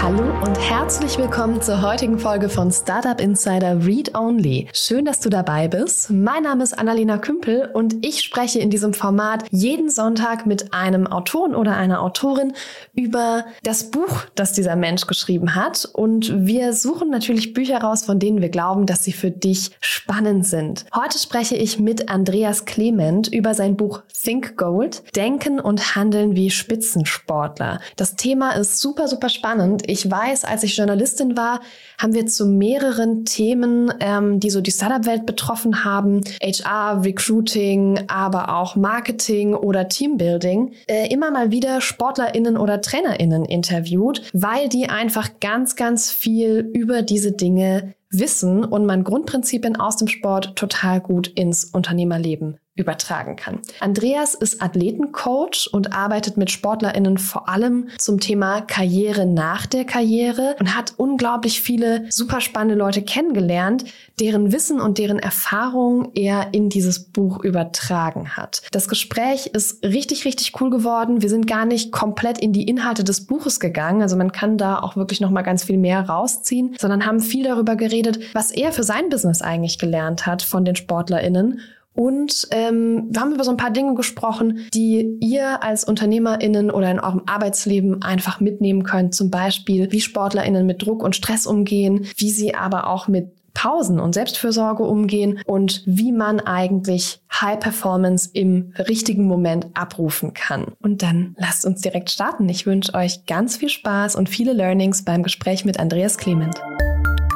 Hallo und herzlich willkommen zur heutigen Folge von Startup Insider Read Only. Schön, dass du dabei bist. Mein Name ist Annalena Kümpel und ich spreche in diesem Format jeden Sonntag mit einem Autoren oder einer Autorin über das Buch, das dieser Mensch geschrieben hat. Und wir suchen natürlich Bücher raus, von denen wir glauben, dass sie für dich spannend sind. Heute spreche ich mit Andreas Clement über sein Buch Think Gold, Denken und Handeln wie Spitzensportler. Das Thema ist super, super spannend ich weiß, als ich Journalistin war, haben wir zu mehreren Themen, ähm, die so die Startup-Welt betroffen haben, HR, Recruiting, aber auch Marketing oder Teambuilding, äh, immer mal wieder SportlerInnen oder TrainerInnen interviewt, weil die einfach ganz, ganz viel über diese Dinge wissen und man Grundprinzipien aus dem Sport total gut ins Unternehmerleben übertragen kann. Andreas ist Athletencoach und arbeitet mit SportlerInnen vor allem zum Thema Karriere nach der Karriere und hat unglaublich viele super spannende Leute kennengelernt, deren Wissen und deren Erfahrung er in dieses Buch übertragen hat. Das Gespräch ist richtig, richtig cool geworden. Wir sind gar nicht komplett in die Inhalte des Buches gegangen. Also man kann da auch wirklich noch mal ganz viel mehr rausziehen, sondern haben viel darüber geredet, was er für sein Business eigentlich gelernt hat von den SportlerInnen und ähm, wir haben über so ein paar Dinge gesprochen, die ihr als UnternehmerInnen oder in eurem Arbeitsleben einfach mitnehmen könnt. Zum Beispiel, wie SportlerInnen mit Druck und Stress umgehen, wie sie aber auch mit Pausen und Selbstfürsorge umgehen und wie man eigentlich High Performance im richtigen Moment abrufen kann. Und dann lasst uns direkt starten. Ich wünsche euch ganz viel Spaß und viele Learnings beim Gespräch mit Andreas Clement.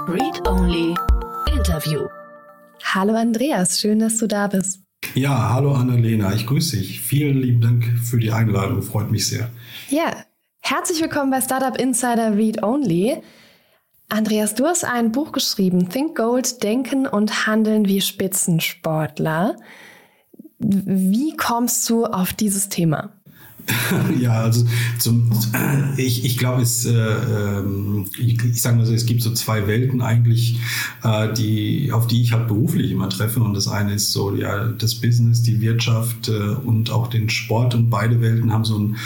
Read Only Interview. Hallo Andreas, schön, dass du da bist. Ja, hallo Annalena, ich grüße dich. Vielen lieben Dank für die Einladung, freut mich sehr. Ja, herzlich willkommen bei Startup Insider Read Only. Andreas, du hast ein Buch geschrieben, Think Gold, Denken und Handeln wie Spitzensportler. Wie kommst du auf dieses Thema? ja, also zum, ich, ich glaube, es, äh, ähm, ich, ich sage mal so, es gibt so zwei Welten eigentlich, äh, die, auf die ich halt beruflich immer treffe. Und das eine ist so, ja, das Business, die Wirtschaft äh, und auch den Sport. Und beide Welten haben so ein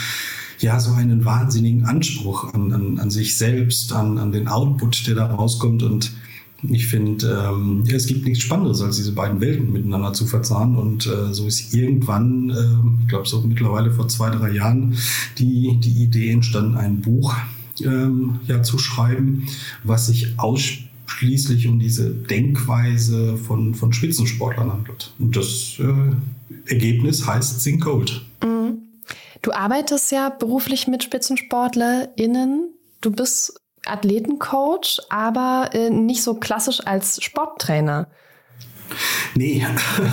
ja, so einen wahnsinnigen Anspruch an, an, an sich selbst, an, an den Output, der da rauskommt. Und ich finde, ähm, es gibt nichts Spannenderes, als diese beiden Welten miteinander zu verzahnen. Und äh, so ist irgendwann, äh, ich glaube so mittlerweile vor zwei, drei Jahren, die, die Idee entstanden, ein Buch ähm, ja, zu schreiben, was sich ausschließlich um diese Denkweise von, von Spitzensportlern handelt. Und das äh, Ergebnis heißt Sing Gold. Mhm. Du arbeitest ja beruflich mit SpitzensportlerInnen. Du bist Athletencoach, aber äh, nicht so klassisch als Sporttrainer. Nee,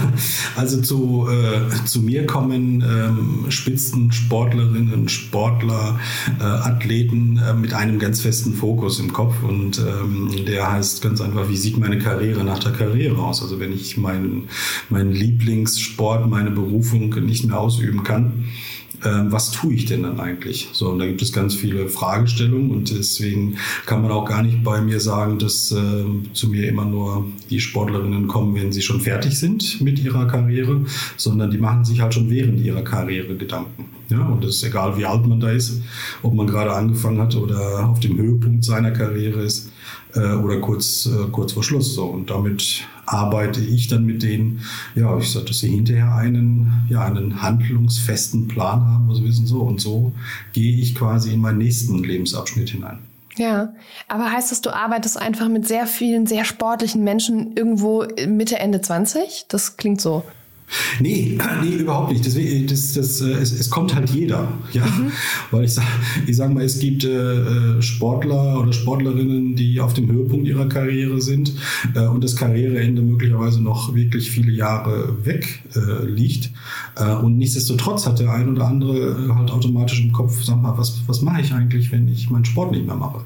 also zu, äh, zu mir kommen ähm, Spitzensportlerinnen, Sportler, äh, Athleten äh, mit einem ganz festen Fokus im Kopf und ähm, der heißt ganz einfach, wie sieht meine Karriere nach der Karriere aus? Also wenn ich meinen, meinen Lieblingssport, meine Berufung nicht mehr ausüben kann, ähm, was tue ich denn dann eigentlich? So, und da gibt es ganz viele Fragestellungen und deswegen kann man auch gar nicht bei mir sagen, dass äh, zu mir immer nur die Sportlerinnen kommen, wenn sie schon fertig sind mit ihrer Karriere, sondern die machen sich halt schon während ihrer Karriere Gedanken. Ja, und es ist egal, wie alt man da ist, ob man gerade angefangen hat oder auf dem Höhepunkt seiner Karriere ist äh, oder kurz, äh, kurz vor Schluss. So. Und damit arbeite ich dann mit denen, ja, ich sage, dass sie hinterher einen, ja, einen handlungsfesten Plan haben, also wissen so. Und so gehe ich quasi in meinen nächsten Lebensabschnitt hinein. Ja, aber heißt das, du arbeitest einfach mit sehr vielen, sehr sportlichen Menschen irgendwo Mitte, Ende 20? Das klingt so. Nee, nee, überhaupt nicht. Deswegen, das, das, äh, es, es kommt halt jeder. Ja? Mhm. Weil ich sage ich sag mal, es gibt äh, Sportler oder Sportlerinnen, die auf dem Höhepunkt ihrer Karriere sind äh, und das Karriereende möglicherweise noch wirklich viele Jahre weg äh, liegt. Äh, und nichtsdestotrotz hat der ein oder andere halt automatisch im Kopf, sag mal, was, was mache ich eigentlich, wenn ich meinen Sport nicht mehr mache?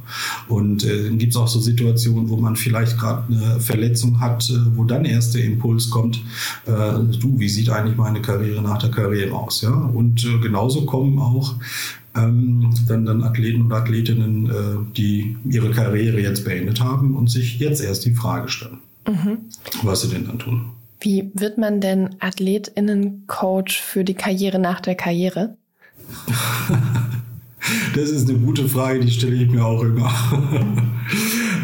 Und äh, dann gibt es auch so Situationen, wo man vielleicht gerade eine Verletzung hat, wo dann erst der Impuls kommt, du, wie sieht eigentlich meine Karriere nach der Karriere aus? Ja? Und äh, genauso kommen auch ähm, dann, dann Athleten und Athletinnen, äh, die ihre Karriere jetzt beendet haben und sich jetzt erst die Frage stellen, mhm. was sie denn dann tun. Wie wird man denn AthletInnen-Coach für die Karriere nach der Karriere? Das ist eine gute Frage, die stelle ich mir auch immer.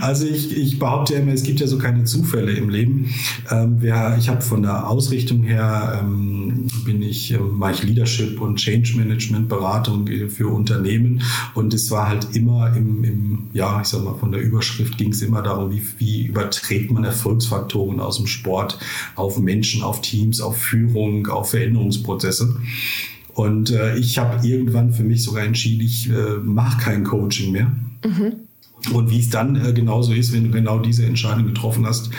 Also ich, ich behaupte ja immer, es gibt ja so keine Zufälle im Leben. Ähm, wir, ich habe von der Ausrichtung her, ähm, bin ich, äh, mache ich Leadership und Change Management Beratung für Unternehmen und es war halt immer im, im ja, ich sag mal, von der Überschrift ging es immer darum, wie, wie überträgt man Erfolgsfaktoren aus dem Sport auf Menschen, auf Teams, auf Führung, auf Veränderungsprozesse. Und äh, ich habe irgendwann für mich sogar entschieden, ich äh, mache kein Coaching mehr. Mhm. Und wie es dann äh, genauso ist, wenn du genau diese Entscheidung getroffen hast,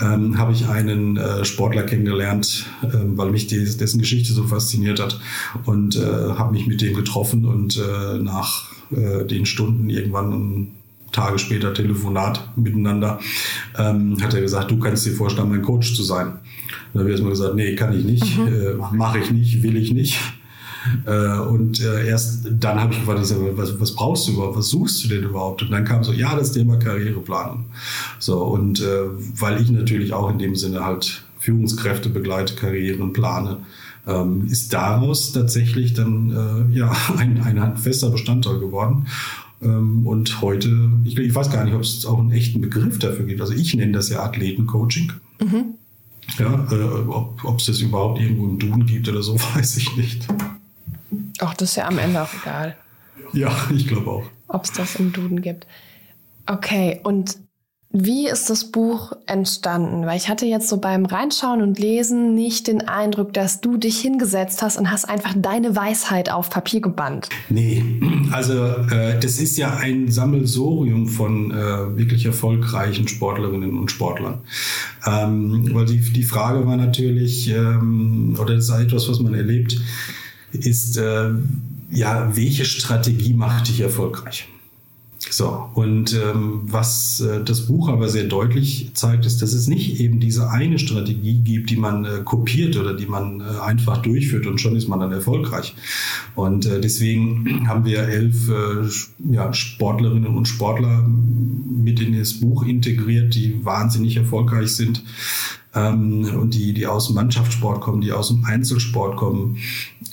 ähm, habe ich einen äh, Sportler kennengelernt, äh, weil mich die, dessen Geschichte so fasziniert hat und äh, habe mich mit dem getroffen und äh, nach äh, den Stunden irgendwann Tage später Telefonat miteinander, ähm, hat er gesagt, du kannst dir vorstellen, mein Coach zu sein. dann habe ich erstmal gesagt, nee, kann ich nicht, mhm. mache ich nicht, will ich nicht. Äh, und äh, erst dann habe ich gefragt, ich sag, was, was brauchst du überhaupt, was suchst du denn überhaupt? Und dann kam so, ja, das Thema Karriereplanung. So, und äh, weil ich natürlich auch in dem Sinne halt Führungskräfte begleite, Karrieren plane, ähm, ist daraus tatsächlich dann äh, ja ein, ein fester Bestandteil geworden. Ähm, und heute, ich, ich, weiß gar nicht, ob es auch einen echten Begriff dafür gibt. Also ich nenne das ja Athletencoaching. Mhm. Ja, äh, ob es das überhaupt irgendwo im Duden gibt oder so, weiß ich nicht. Ach, das ist ja am Ende auch egal. Ja, ich glaube auch. Ob es das im Duden gibt. Okay, und wie ist das Buch entstanden? Weil ich hatte jetzt so beim Reinschauen und Lesen nicht den Eindruck, dass du dich hingesetzt hast und hast einfach deine Weisheit auf Papier gebannt. Nee, also äh, das ist ja ein Sammelsorium von äh, wirklich erfolgreichen Sportlerinnen und Sportlern. Ähm, weil die, die Frage war natürlich, ähm, oder das ist etwas, was man erlebt, ist, äh, ja, welche Strategie macht dich erfolgreich? So, und ähm, was äh, das Buch aber sehr deutlich zeigt, ist, dass es nicht eben diese eine Strategie gibt, die man äh, kopiert oder die man äh, einfach durchführt und schon ist man dann erfolgreich. Und äh, deswegen haben wir elf äh, ja, Sportlerinnen und Sportler mit in das Buch integriert, die wahnsinnig erfolgreich sind ähm, und die, die aus dem Mannschaftssport kommen, die aus dem Einzelsport kommen,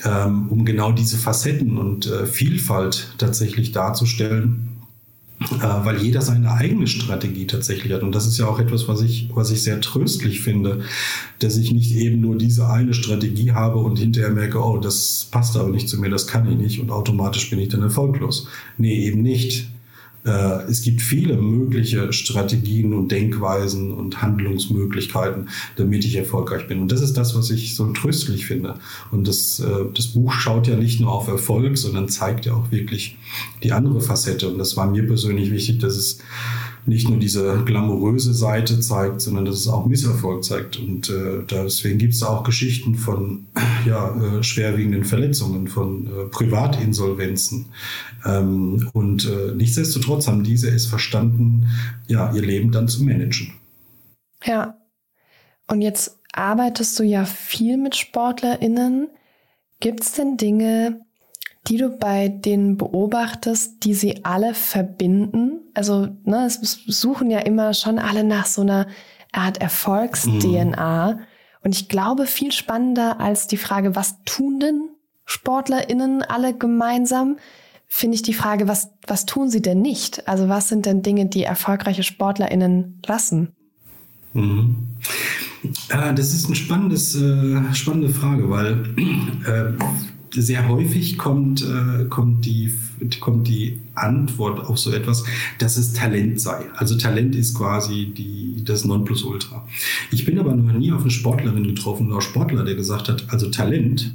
ähm, um genau diese Facetten und äh, Vielfalt tatsächlich darzustellen äh, weil jeder seine eigene Strategie tatsächlich hat. Und das ist ja auch etwas, was ich, was ich sehr tröstlich finde, dass ich nicht eben nur diese eine Strategie habe und hinterher merke, oh, das passt aber nicht zu mir, das kann ich nicht und automatisch bin ich dann erfolglos. Nee, eben nicht. Äh, es gibt viele mögliche Strategien und Denkweisen und Handlungsmöglichkeiten, damit ich erfolgreich bin. Und das ist das, was ich so tröstlich finde. Und das, äh, das Buch schaut ja nicht nur auf Erfolg, sondern zeigt ja auch wirklich die andere Facette. Und das war mir persönlich wichtig, dass es nicht nur diese glamouröse Seite zeigt, sondern dass es auch Misserfolg zeigt. Und äh, deswegen gibt es auch Geschichten von ja, äh, schwerwiegenden Verletzungen, von äh, Privatinsolvenzen. Ähm, und äh, nichtsdestotrotz haben diese es verstanden, ja, ihr Leben dann zu managen. Ja. Und jetzt arbeitest du ja viel mit SportlerInnen. Gibt es denn Dinge, die du bei denen beobachtest, die sie alle verbinden? Also, ne, es suchen ja immer schon alle nach so einer Art Erfolgs-DNA. Mhm. Und ich glaube, viel spannender als die Frage, was tun denn SportlerInnen alle gemeinsam, finde ich die Frage, was, was tun sie denn nicht? Also, was sind denn Dinge, die erfolgreiche SportlerInnen lassen? Mhm. Ja, das ist eine spannendes, äh, spannende Frage, weil äh, sehr häufig kommt, äh, kommt, die, kommt die Antwort auf so etwas, dass es Talent sei. Also Talent ist quasi die, das Nonplusultra. Ich bin aber noch nie auf eine Sportlerin getroffen oder Sportler, der gesagt hat, also Talent,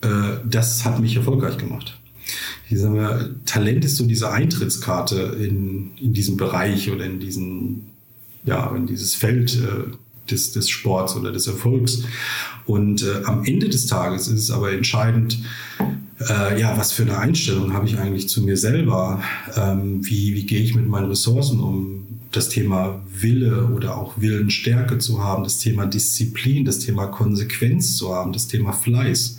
äh, das hat mich erfolgreich gemacht. Ich sage mal, Talent ist so diese Eintrittskarte in, in diesem Bereich oder in diesen, ja, in dieses Feld. Äh, des, des Sports oder des Erfolgs. Und äh, am Ende des Tages ist es aber entscheidend, äh, ja, was für eine Einstellung habe ich eigentlich zu mir selber? Ähm, wie, wie gehe ich mit meinen Ressourcen um? Das Thema Wille oder auch Willenstärke zu haben, das Thema Disziplin, das Thema Konsequenz zu haben, das Thema Fleiß.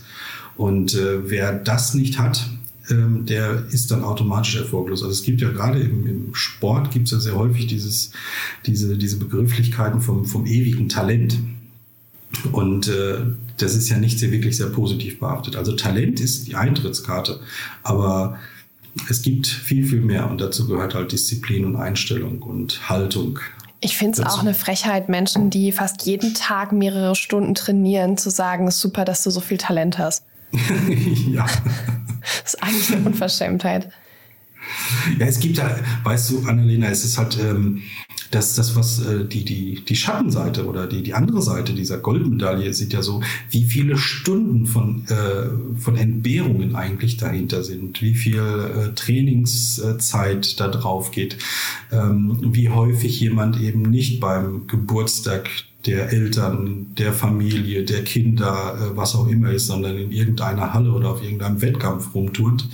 Und äh, wer das nicht hat, ähm, der ist dann automatisch erfolglos. Also es gibt ja gerade im, im Sport gibt es ja sehr häufig dieses, diese, diese Begrifflichkeiten vom, vom ewigen Talent. Und äh, das ist ja nicht sehr wirklich sehr positiv behaftet. Also Talent ist die Eintrittskarte, aber es gibt viel, viel mehr und dazu gehört halt Disziplin und Einstellung und Haltung. Ich finde es auch eine Frechheit, Menschen, die fast jeden Tag mehrere Stunden trainieren, zu sagen, ist super, dass du so viel Talent hast. ja. Das ist eigentlich eine Unverschämtheit. Ja, es gibt ja, weißt du, Annalena, es ist halt ähm, das, das, was äh, die, die, die Schattenseite oder die, die andere Seite dieser Goldmedaille sieht ja so, wie viele Stunden von, äh, von Entbehrungen eigentlich dahinter sind, wie viel äh, Trainingszeit da drauf geht, ähm, wie häufig jemand eben nicht beim Geburtstag der Eltern, der Familie, der Kinder, äh, was auch immer ist, sondern in irgendeiner Halle oder auf irgendeinem Wettkampf rumtut.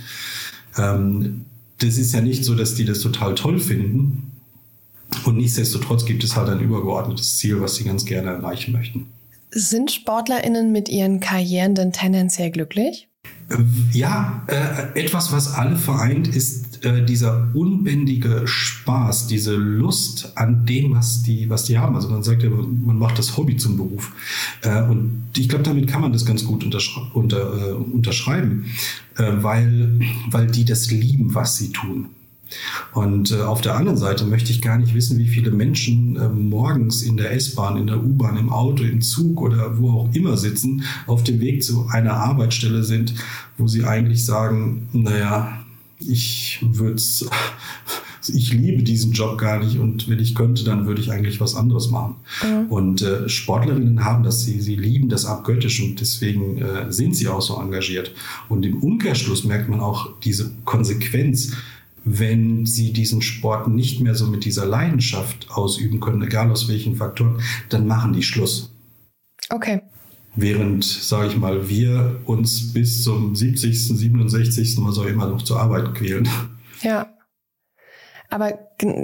Ähm, das ist ja nicht so, dass die das total toll finden. Und nichtsdestotrotz gibt es halt ein übergeordnetes Ziel, was sie ganz gerne erreichen möchten. Sind SportlerInnen mit ihren Karrieren denn tendenziell glücklich? Ja, äh, etwas, was alle vereint, ist äh, dieser unbändige Spaß, diese Lust an dem, was die, was die haben. Also man sagt ja, man macht das Hobby zum Beruf. Äh, und ich glaube, damit kann man das ganz gut unterschre unter, äh, unterschreiben, äh, weil, weil die das lieben, was sie tun. Und äh, auf der anderen Seite möchte ich gar nicht wissen, wie viele Menschen äh, morgens in der S-Bahn, in der U-Bahn, im Auto, im Zug oder wo auch immer sitzen, auf dem Weg zu einer Arbeitsstelle sind, wo sie eigentlich sagen, naja, ich würde ich liebe diesen Job gar nicht und wenn ich könnte, dann würde ich eigentlich was anderes machen. Mhm. Und äh, Sportlerinnen haben das, sie, sie lieben das abgöttisch und deswegen äh, sind sie auch so engagiert. Und im Umkehrschluss merkt man auch diese Konsequenz, wenn sie diesen Sport nicht mehr so mit dieser Leidenschaft ausüben können, egal aus welchen Faktoren, dann machen die Schluss. Okay. Während, sage ich mal, wir uns bis zum 70., 67., was auch immer noch zur Arbeit quälen. Ja. Aber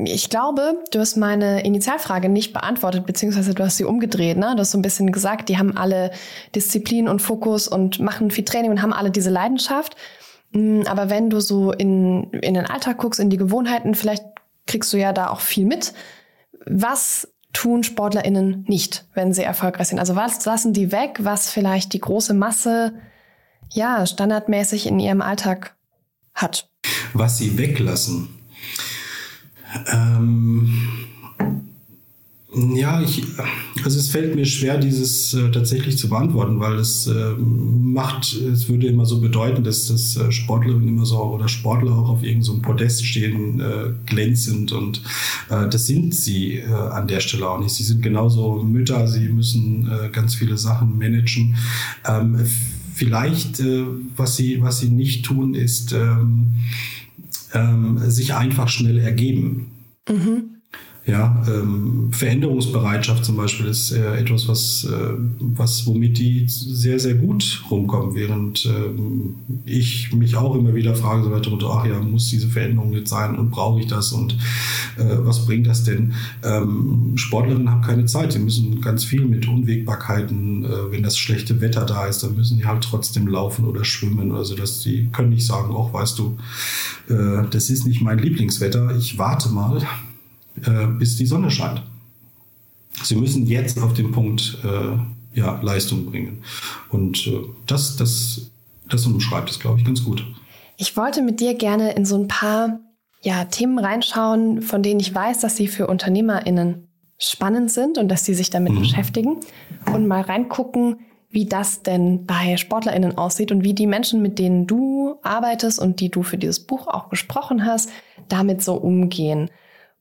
ich glaube, du hast meine Initialfrage nicht beantwortet, beziehungsweise du hast sie umgedreht. Ne? Du hast so ein bisschen gesagt, die haben alle Disziplin und Fokus und machen viel Training und haben alle diese Leidenschaft. Mm, aber wenn du so in, in den Alltag guckst, in die Gewohnheiten, vielleicht kriegst du ja da auch viel mit. Was tun SportlerInnen nicht, wenn sie erfolgreich sind? Also was lassen die weg, was vielleicht die große Masse ja standardmäßig in ihrem Alltag hat? Was sie weglassen. Ähm ja, ich, also es fällt mir schwer, dieses äh, tatsächlich zu beantworten, weil es äh, macht, es würde immer so bedeuten, dass das äh, Sportlerinnen immer so oder Sportler auch auf irgendeinem so Podest stehen, äh, glänzend und äh, das sind sie äh, an der Stelle auch nicht. Sie sind genauso Mütter, sie müssen äh, ganz viele Sachen managen. Ähm, vielleicht, äh, was sie, was sie nicht tun, ist ähm, ähm, sich einfach schnell ergeben. Mhm. Ja, ähm, Veränderungsbereitschaft zum Beispiel ist äh, etwas, was, äh, was, womit die sehr, sehr gut rumkommen, während ähm, ich mich auch immer wieder frage, so weiter und ach ja, muss diese Veränderung jetzt sein und brauche ich das und äh, was bringt das denn? Ähm, Sportlerinnen haben keine Zeit, sie müssen ganz viel mit Unwägbarkeiten, äh, wenn das schlechte Wetter da ist, dann müssen die halt trotzdem laufen oder schwimmen. Oder so, dass die können nicht sagen, auch weißt du, äh, das ist nicht mein Lieblingswetter, ich warte mal äh, bis die Sonne scheint. Sie müssen jetzt auf den Punkt äh, ja, Leistung bringen. Und äh, das, das, das umschreibt es, glaube ich, ganz gut. Ich wollte mit dir gerne in so ein paar ja, Themen reinschauen, von denen ich weiß, dass sie für UnternehmerInnen spannend sind und dass sie sich damit mhm. beschäftigen und mal reingucken, wie das denn bei SportlerInnen aussieht und wie die Menschen, mit denen du arbeitest und die du für dieses Buch auch gesprochen hast, damit so umgehen.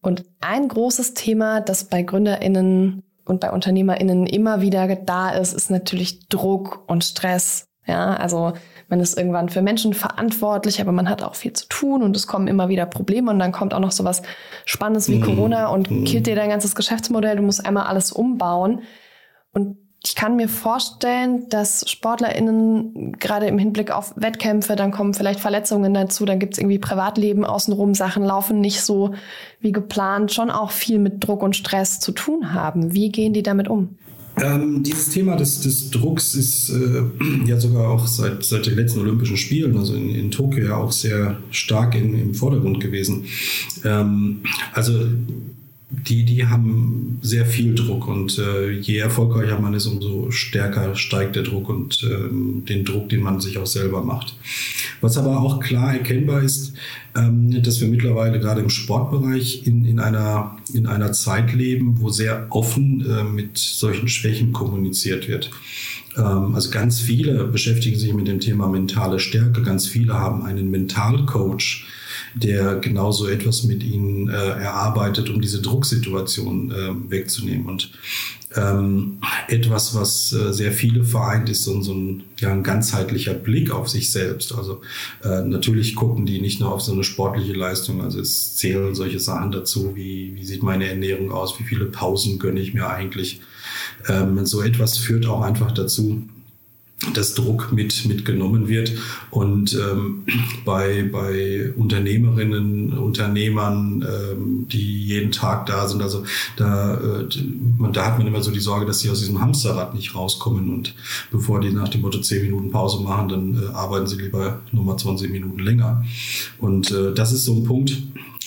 Und ein großes Thema, das bei GründerInnen und bei UnternehmerInnen immer wieder da ist, ist natürlich Druck und Stress. Ja, also man ist irgendwann für Menschen verantwortlich, aber man hat auch viel zu tun und es kommen immer wieder Probleme und dann kommt auch noch so was Spannendes wie mhm. Corona und mhm. killt dir dein ganzes Geschäftsmodell. Du musst einmal alles umbauen. Und ich kann mir vorstellen, dass SportlerInnen gerade im Hinblick auf Wettkämpfe, dann kommen vielleicht Verletzungen dazu, dann gibt's irgendwie Privatleben außenrum, Sachen laufen nicht so wie geplant, schon auch viel mit Druck und Stress zu tun haben. Wie gehen die damit um? Ähm, dieses Thema des, des Drucks ist äh, ja sogar auch seit, seit den letzten Olympischen Spielen, also in, in Tokio, ja auch sehr stark in, im Vordergrund gewesen. Ähm, also die, die haben sehr viel Druck und äh, je erfolgreicher man ist, umso stärker steigt der Druck und ähm, den Druck, den man sich auch selber macht. Was aber auch klar erkennbar ist, ähm, dass wir mittlerweile gerade im Sportbereich in, in, einer, in einer Zeit leben, wo sehr offen äh, mit solchen Schwächen kommuniziert wird. Ähm, also ganz viele beschäftigen sich mit dem Thema mentale Stärke, ganz viele haben einen Mentalcoach der genauso etwas mit ihnen äh, erarbeitet, um diese Drucksituation äh, wegzunehmen. Und ähm, etwas, was äh, sehr viele vereint, ist so, so ein, ja, ein ganzheitlicher Blick auf sich selbst. Also äh, natürlich gucken die nicht nur auf so eine sportliche Leistung, also es zählen solche Sachen dazu, wie, wie sieht meine Ernährung aus, wie viele Pausen gönne ich mir eigentlich. Ähm, so etwas führt auch einfach dazu, dass Druck mit mitgenommen wird. Und ähm, bei bei Unternehmerinnen Unternehmern ähm, die jeden Tag da sind also da äh, man, da hat man immer so die Sorge dass sie aus diesem Hamsterrad nicht rauskommen. Und bevor die nach dem Motto 10 Minuten Pause machen dann äh, arbeiten sie lieber nochmal 20 Minuten länger. Und äh, das ist so ein Punkt.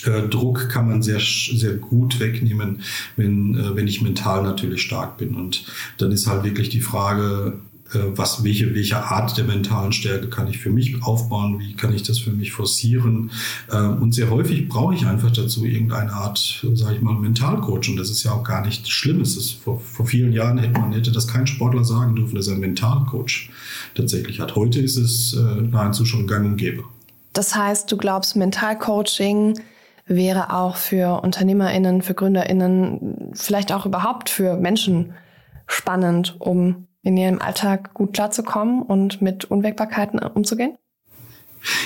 Äh, Druck kann man sehr, sehr gut wegnehmen, wenn, äh, wenn ich mental natürlich stark bin. Und dann ist halt wirklich die Frage, was, welche, welche Art der mentalen Stärke kann ich für mich aufbauen, wie kann ich das für mich forcieren. Ähm, und sehr häufig brauche ich einfach dazu irgendeine Art, sage ich mal, Mentalcoach. Und das ist ja auch gar nichts Schlimmes. Das vor, vor vielen Jahren hätte man hätte das kein Sportler sagen dürfen, dass er einen Mentalcoach tatsächlich hat. Heute ist es äh, nahezu schon gang und gäbe. Das heißt, du glaubst, Mentalcoaching wäre auch für UnternehmerInnen, für GründerInnen, vielleicht auch überhaupt für Menschen spannend, um in ihrem Alltag gut klarzukommen und mit Unwägbarkeiten umzugehen?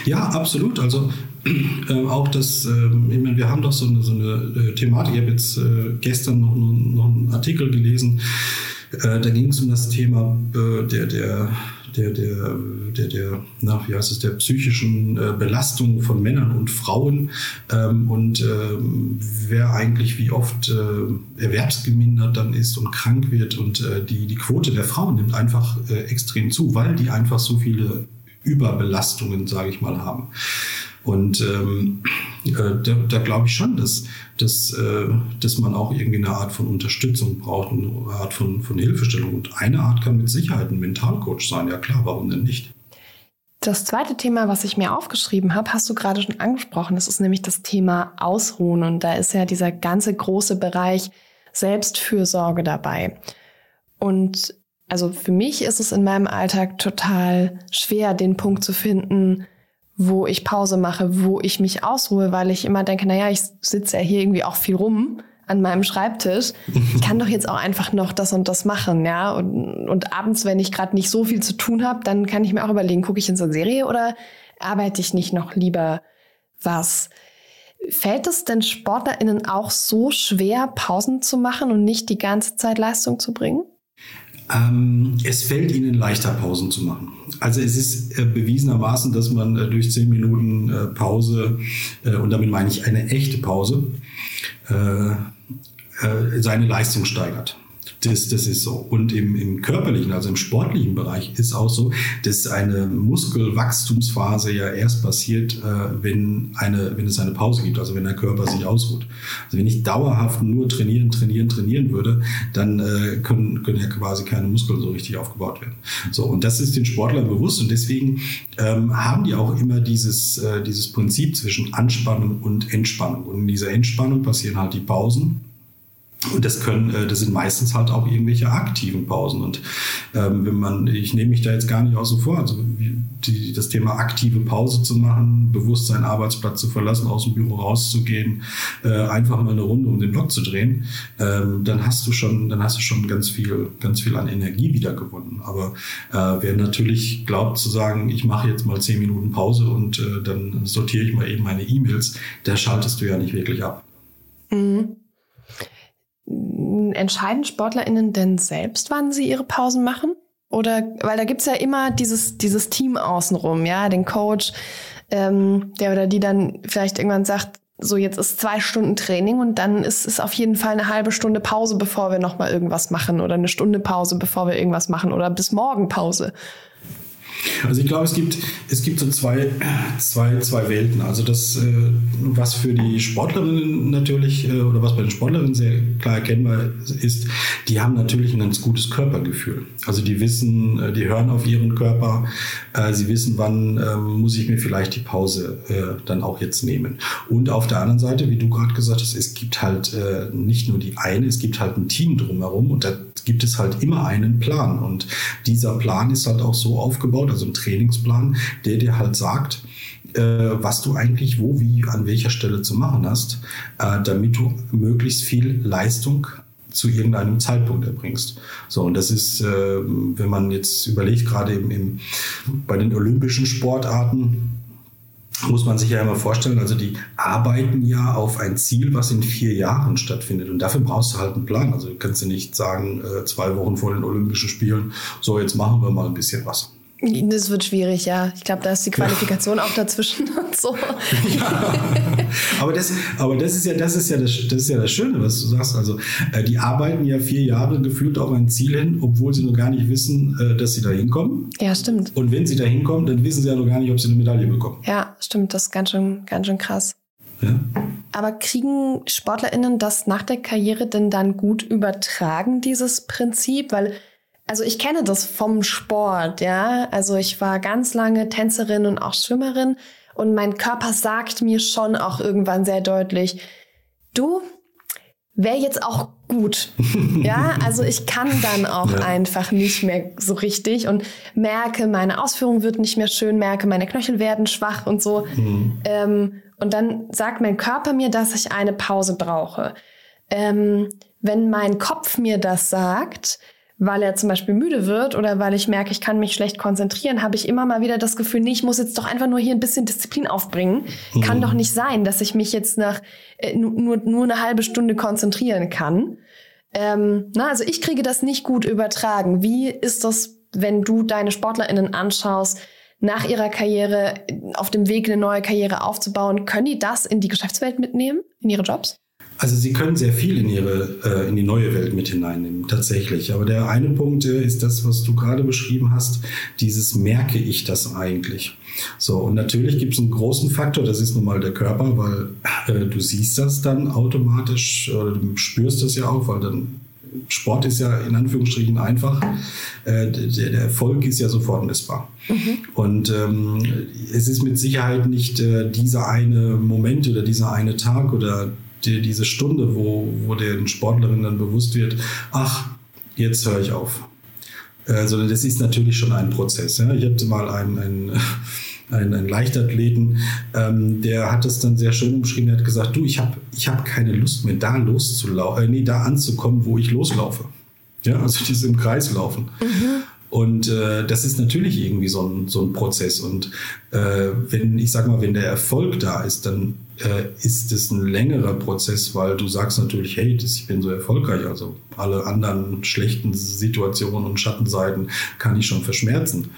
Ja, absolut. Also äh, auch das, äh, ich meine, wir haben doch so eine, so eine äh, Thematik. Ich habe jetzt äh, gestern noch, noch, einen Artikel gelesen, äh, da ging es um das Thema äh, der, der der, der, der, der na, wie heißt es, der psychischen äh, Belastung von Männern und Frauen ähm, und ähm, wer eigentlich wie oft äh, erwerbsgemindert dann ist und krank wird und äh, die, die Quote der Frauen nimmt einfach extrem zu, weil die einfach so viele Überbelastungen, sage ich mal, haben. Und ähm, äh, da, da glaube ich schon, dass, dass, äh, dass man auch irgendwie eine Art von Unterstützung braucht, eine Art von, von Hilfestellung. Und eine Art kann mit Sicherheit ein Mentalcoach sein. Ja klar, warum denn nicht? Das zweite Thema, was ich mir aufgeschrieben habe, hast du gerade schon angesprochen. Das ist nämlich das Thema Ausruhen. Und da ist ja dieser ganze große Bereich Selbstfürsorge dabei. Und also für mich ist es in meinem Alltag total schwer, den Punkt zu finden, wo ich Pause mache, wo ich mich ausruhe, weil ich immer denke, naja, ich sitze ja hier irgendwie auch viel rum an meinem Schreibtisch. Ich kann doch jetzt auch einfach noch das und das machen, ja. Und, und abends, wenn ich gerade nicht so viel zu tun habe, dann kann ich mir auch überlegen, gucke ich in so eine Serie oder arbeite ich nicht noch lieber was? Fällt es denn SportlerInnen auch so schwer, Pausen zu machen und nicht die ganze Zeit Leistung zu bringen? Ähm, es fällt ihnen leichter, Pausen zu machen. Also es ist äh, bewiesenermaßen, dass man äh, durch zehn Minuten äh, Pause, äh, und damit meine ich eine echte Pause, äh, äh, seine Leistung steigert. Das, das ist so. Und im, im körperlichen, also im sportlichen Bereich ist auch so, dass eine Muskelwachstumsphase ja erst passiert, äh, wenn, eine, wenn es eine Pause gibt, also wenn der Körper sich ausruht. Also wenn ich dauerhaft nur trainieren, trainieren, trainieren würde, dann äh, können, können ja quasi keine Muskeln so richtig aufgebaut werden. So, und das ist den Sportlern bewusst und deswegen ähm, haben die auch immer dieses, äh, dieses Prinzip zwischen Anspannung und Entspannung. Und in dieser Entspannung passieren halt die Pausen und das können, äh, das sind meistens halt auch irgendwelche aktiven Pausen. Und ähm, wenn man, ich nehme mich da jetzt gar nicht außen vor, also die, das Thema aktive Pause zu machen, bewusst seinen Arbeitsplatz zu verlassen, aus dem Büro rauszugehen, äh, einfach mal eine Runde um den Block zu drehen, ähm, dann hast du schon, dann hast du schon ganz viel, ganz viel an Energie wieder gewonnen. Aber äh, wer natürlich glaubt zu sagen, ich mache jetzt mal zehn Minuten Pause und äh, dann sortiere ich mal eben meine E-Mails, da schaltest du ja nicht wirklich ab. Mhm. Entscheiden SportlerInnen denn selbst, wann sie ihre Pausen machen? Oder, weil da gibt's ja immer dieses, dieses Team außenrum, ja, den Coach, ähm, der oder die dann vielleicht irgendwann sagt, so jetzt ist zwei Stunden Training und dann ist es auf jeden Fall eine halbe Stunde Pause, bevor wir nochmal irgendwas machen oder eine Stunde Pause, bevor wir irgendwas machen oder bis morgen Pause. Also ich glaube, es gibt, es gibt so zwei, zwei, zwei Welten. Also das, äh, was für die Sportlerinnen natürlich, äh, oder was bei den Sportlerinnen sehr klar erkennbar ist, die haben natürlich ein ganz gutes Körpergefühl. Also die wissen, äh, die hören auf ihren Körper, sie wissen, wann ähm, muss ich mir vielleicht die Pause dann auch jetzt nehmen. Und auf der anderen Seite, wie du gerade gesagt hast, es gibt halt nicht nur die eine, es gibt halt ein Team drumherum und da gibt es halt immer einen Plan. Und dieser Plan ist halt auch so aufgebaut, also ein Trainingsplan, der dir halt sagt, äh, was du eigentlich wo, wie, an welcher Stelle zu machen hast, äh, damit du möglichst viel Leistung zu irgendeinem Zeitpunkt erbringst. So, und das ist, äh, wenn man jetzt überlegt, gerade im, im, bei den olympischen Sportarten, muss man sich ja immer vorstellen, also die arbeiten ja auf ein Ziel, was in vier Jahren stattfindet. Und dafür brauchst du halt einen Plan. Also kannst du nicht sagen, zwei Wochen vor den Olympischen Spielen, so jetzt machen wir mal ein bisschen was. Das wird schwierig, ja. Ich glaube, da ist die Qualifikation ja. auch dazwischen und so. Ja. Aber das, aber das ist ja, das ist ja das, das ist ja das Schöne, was du sagst. Also äh, die arbeiten ja vier Jahre gefühlt auf ein Ziel hin, obwohl sie noch gar nicht wissen, äh, dass sie da hinkommen. Ja, stimmt. Und wenn sie da hinkommen, dann wissen sie ja noch gar nicht, ob sie eine Medaille bekommen. Ja, stimmt. Das ist ganz schön, ganz schön krass. Ja. Aber kriegen SportlerInnen das nach der Karriere denn dann gut übertragen, dieses Prinzip? Weil also ich kenne das vom Sport, ja. Also ich war ganz lange Tänzerin und auch Schwimmerin und mein Körper sagt mir schon auch irgendwann sehr deutlich, du wäre jetzt auch gut. ja, also ich kann dann auch ja. einfach nicht mehr so richtig und merke, meine Ausführung wird nicht mehr schön, merke, meine Knöchel werden schwach und so. Mhm. Ähm, und dann sagt mein Körper mir, dass ich eine Pause brauche. Ähm, wenn mein Kopf mir das sagt, weil er zum Beispiel müde wird oder weil ich merke, ich kann mich schlecht konzentrieren, habe ich immer mal wieder das Gefühl, nee, ich muss jetzt doch einfach nur hier ein bisschen Disziplin aufbringen. Mhm. Kann doch nicht sein, dass ich mich jetzt nach äh, nur, nur eine halbe Stunde konzentrieren kann. Ähm, na, also ich kriege das nicht gut übertragen. Wie ist das, wenn du deine SportlerInnen anschaust, nach ihrer Karriere auf dem Weg, eine neue Karriere aufzubauen? Können die das in die Geschäftswelt mitnehmen, in ihre Jobs? Also Sie können sehr viel in Ihre, äh, in die neue Welt mit hineinnehmen, tatsächlich. Aber der eine Punkt äh, ist das, was du gerade beschrieben hast, dieses merke ich das eigentlich. So, und natürlich gibt es einen großen Faktor, das ist nun mal der Körper, weil äh, du siehst das dann automatisch oder du spürst das ja auch, weil dann Sport ist ja in Anführungsstrichen einfach. Äh, der, der, Erfolg ist ja sofort messbar. Mhm. Und ähm, es ist mit Sicherheit nicht äh, dieser eine Moment oder dieser eine Tag oder die, diese Stunde, wo, wo den Sportlerinnen dann bewusst wird, ach, jetzt höre ich auf. Also das ist natürlich schon ein Prozess. Ja. Ich hatte mal einen, einen, einen, einen Leichtathleten, ähm, der hat es dann sehr schön umschrieben, der hat gesagt, du, ich habe ich hab keine Lust mehr, da loszulaufen, äh, nee, da anzukommen, wo ich loslaufe. Ja, also dieses im Kreis laufen. Mhm. Und äh, das ist natürlich irgendwie so ein, so ein Prozess. Und äh, wenn, ich sag mal, wenn der Erfolg da ist, dann äh, ist es ein längerer Prozess, weil du sagst natürlich, hey, das, ich bin so erfolgreich. Also alle anderen schlechten Situationen und Schattenseiten kann ich schon verschmerzen.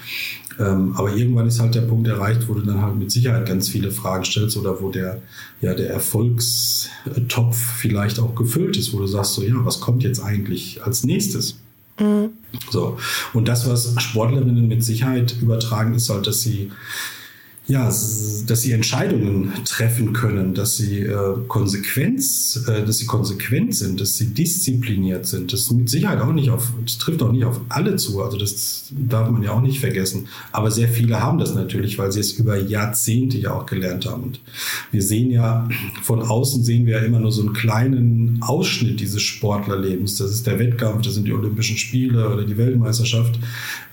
Ähm, aber irgendwann ist halt der Punkt erreicht, wo du dann halt mit Sicherheit ganz viele Fragen stellst oder wo der, ja, der Erfolgstopf vielleicht auch gefüllt ist, wo du sagst so, ja, was kommt jetzt eigentlich als nächstes? Mhm. So. Und das, was Sportlerinnen mit Sicherheit übertragen, ist halt, dass sie ja, dass sie Entscheidungen treffen können, dass sie äh, Konsequenz, äh, dass sie konsequent sind, dass sie diszipliniert sind. Das mit Sicherheit auch nicht auf, das trifft auch nicht auf alle zu. Also das darf man ja auch nicht vergessen. Aber sehr viele haben das natürlich, weil sie es über Jahrzehnte ja auch gelernt haben. Und wir sehen ja von außen sehen wir ja immer nur so einen kleinen Ausschnitt dieses Sportlerlebens. Das ist der Wettkampf, das sind die Olympischen Spiele oder die Weltmeisterschaft.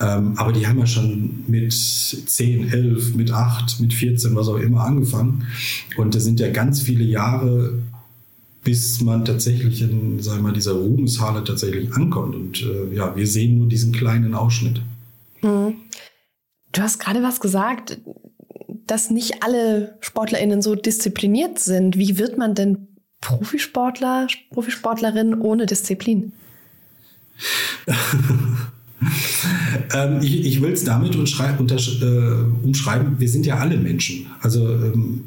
Ähm, aber die haben ja schon mit 10, 11, mit 8 8, mit 14, was auch immer angefangen. Und das sind ja ganz viele Jahre, bis man tatsächlich in, sagen wir dieser Ruhmeshalle tatsächlich ankommt. Und äh, ja, wir sehen nur diesen kleinen Ausschnitt. Mhm. Du hast gerade was gesagt, dass nicht alle SportlerInnen so diszipliniert sind. Wie wird man denn Profisportler, Profisportlerin ohne Disziplin? ähm, ich, ich will es damit äh, umschreiben, wir sind ja alle Menschen. Also ähm,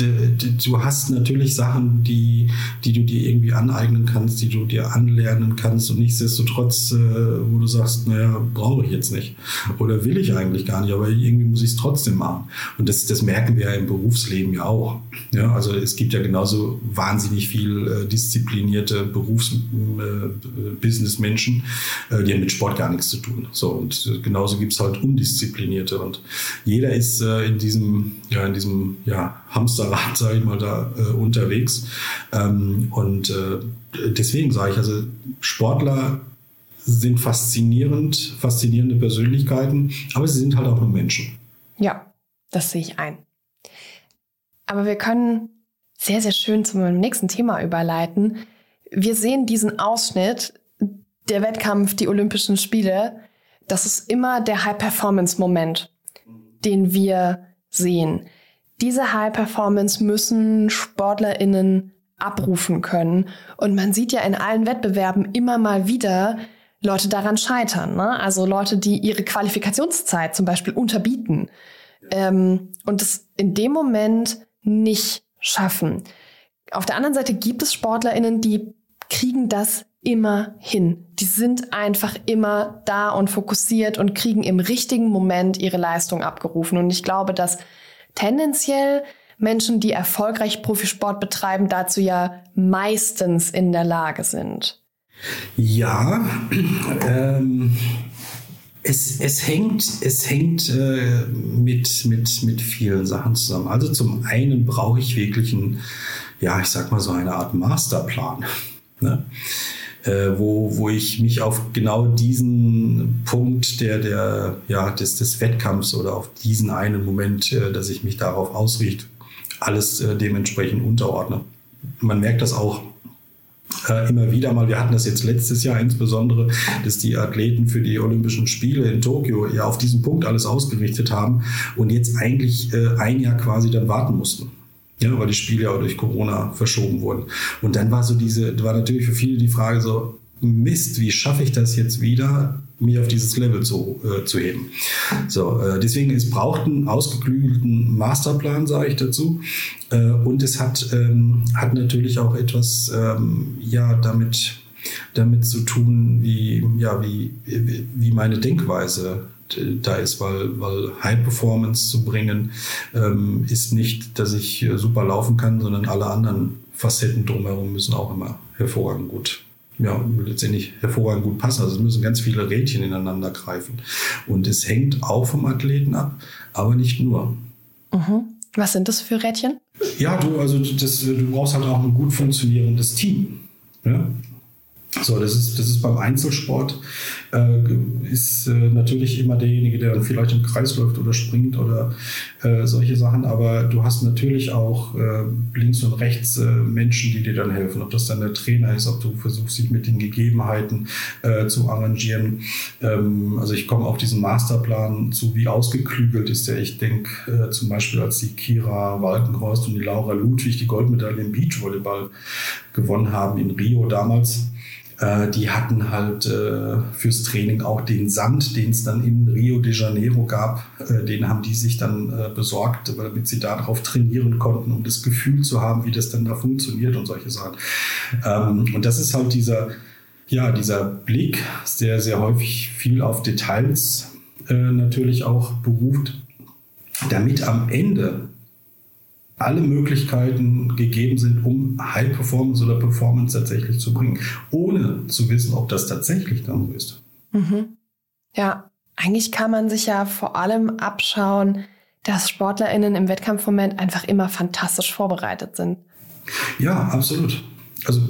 du hast natürlich Sachen, die, die du dir irgendwie aneignen kannst, die du dir anlernen kannst und nichtsdestotrotz, äh, wo du sagst, naja, brauche ich jetzt nicht oder will ich eigentlich gar nicht, aber irgendwie muss ich es trotzdem machen. Und das, das merken wir ja im Berufsleben ja auch. Ja, also es gibt ja genauso wahnsinnig viel äh, disziplinierte Berufs-Business-Menschen, äh, äh, die haben mit Sport gar nichts zu tun. So, und genauso gibt es halt undisziplinierte und jeder ist äh, in diesem, ja, in diesem ja, Hamsterrad, sage ich mal, da äh, unterwegs. Ähm, und äh, deswegen sage ich, also Sportler sind faszinierend, faszinierende Persönlichkeiten, aber sie sind halt auch nur Menschen. Ja, das sehe ich ein. Aber wir können sehr, sehr schön zum nächsten Thema überleiten. Wir sehen diesen Ausschnitt, der Wettkampf, die Olympischen Spiele. Das ist immer der High-Performance-Moment, den wir sehen. Diese High-Performance müssen SportlerInnen abrufen können. Und man sieht ja in allen Wettbewerben immer mal wieder Leute daran scheitern. Ne? Also Leute, die ihre Qualifikationszeit zum Beispiel unterbieten ähm, und es in dem Moment nicht schaffen. Auf der anderen Seite gibt es SportlerInnen, die kriegen das immer hin. Die sind einfach immer da und fokussiert und kriegen im richtigen Moment ihre Leistung abgerufen. Und ich glaube, dass tendenziell Menschen, die erfolgreich Profisport betreiben, dazu ja meistens in der Lage sind. Ja, ähm, es, es hängt, es hängt äh, mit, mit, mit vielen Sachen zusammen. Also zum einen brauche ich wirklich einen, ja, ich sag mal so eine Art Masterplan. Ne? Äh, wo, wo ich mich auf genau diesen Punkt der, der, ja, des, des Wettkampfs oder auf diesen einen Moment, äh, dass ich mich darauf ausrichte, alles äh, dementsprechend unterordne. Man merkt das auch äh, immer wieder mal, wir hatten das jetzt letztes Jahr insbesondere, dass die Athleten für die Olympischen Spiele in Tokio ja auf diesen Punkt alles ausgerichtet haben und jetzt eigentlich äh, ein Jahr quasi dann warten mussten. Ja, weil die Spiele auch durch Corona verschoben wurden. Und dann war so diese, war natürlich für viele die Frage so, Mist, wie schaffe ich das jetzt wieder, mich auf dieses Level zu, äh, zu heben. So, äh, deswegen, es braucht einen ausgeklügelten Masterplan, sage ich dazu. Äh, und es hat, ähm, hat natürlich auch etwas ähm, ja, damit, damit zu tun, wie, ja, wie, wie meine Denkweise da ist, weil, weil High Performance zu bringen ähm, ist nicht, dass ich super laufen kann, sondern alle anderen Facetten drumherum müssen auch immer hervorragend gut ja, letztendlich hervorragend gut passen. Also es müssen ganz viele Rädchen ineinander greifen. Und es hängt auch vom Athleten ab, aber nicht nur. Mhm. Was sind das für Rädchen? Ja, du, also das, du brauchst halt auch ein gut funktionierendes Team. Ja? So, das ist, das ist beim Einzelsport, äh, ist äh, natürlich immer derjenige, der dann vielleicht im Kreis läuft oder springt oder äh, solche Sachen, aber du hast natürlich auch äh, links und rechts äh, Menschen, die dir dann helfen, ob das dann der Trainer ist, ob du versuchst, dich mit den Gegebenheiten äh, zu arrangieren. Ähm, also ich komme auf diesen Masterplan zu, wie ausgeklügelt ist der. Ich denke zum Beispiel, als die Kira Walkenhorst und die Laura Ludwig die Goldmedaille im Beachvolleyball gewonnen haben in Rio damals, äh, die hatten halt äh, fürs Training auch den Sand, den es dann in Rio de Janeiro gab, äh, den haben die sich dann äh, besorgt, damit sie darauf trainieren konnten, um das Gefühl zu haben, wie das dann da funktioniert und solche Sachen. Ähm, und das ist halt dieser, ja, dieser Blick, der sehr häufig viel auf Details äh, natürlich auch beruft, damit am Ende alle Möglichkeiten gegeben sind, um High Performance oder Performance tatsächlich zu bringen, ohne zu wissen, ob das tatsächlich dann so ist. Mhm. Ja, eigentlich kann man sich ja vor allem abschauen, dass SportlerInnen im Wettkampfmoment einfach immer fantastisch vorbereitet sind. Ja, absolut. Also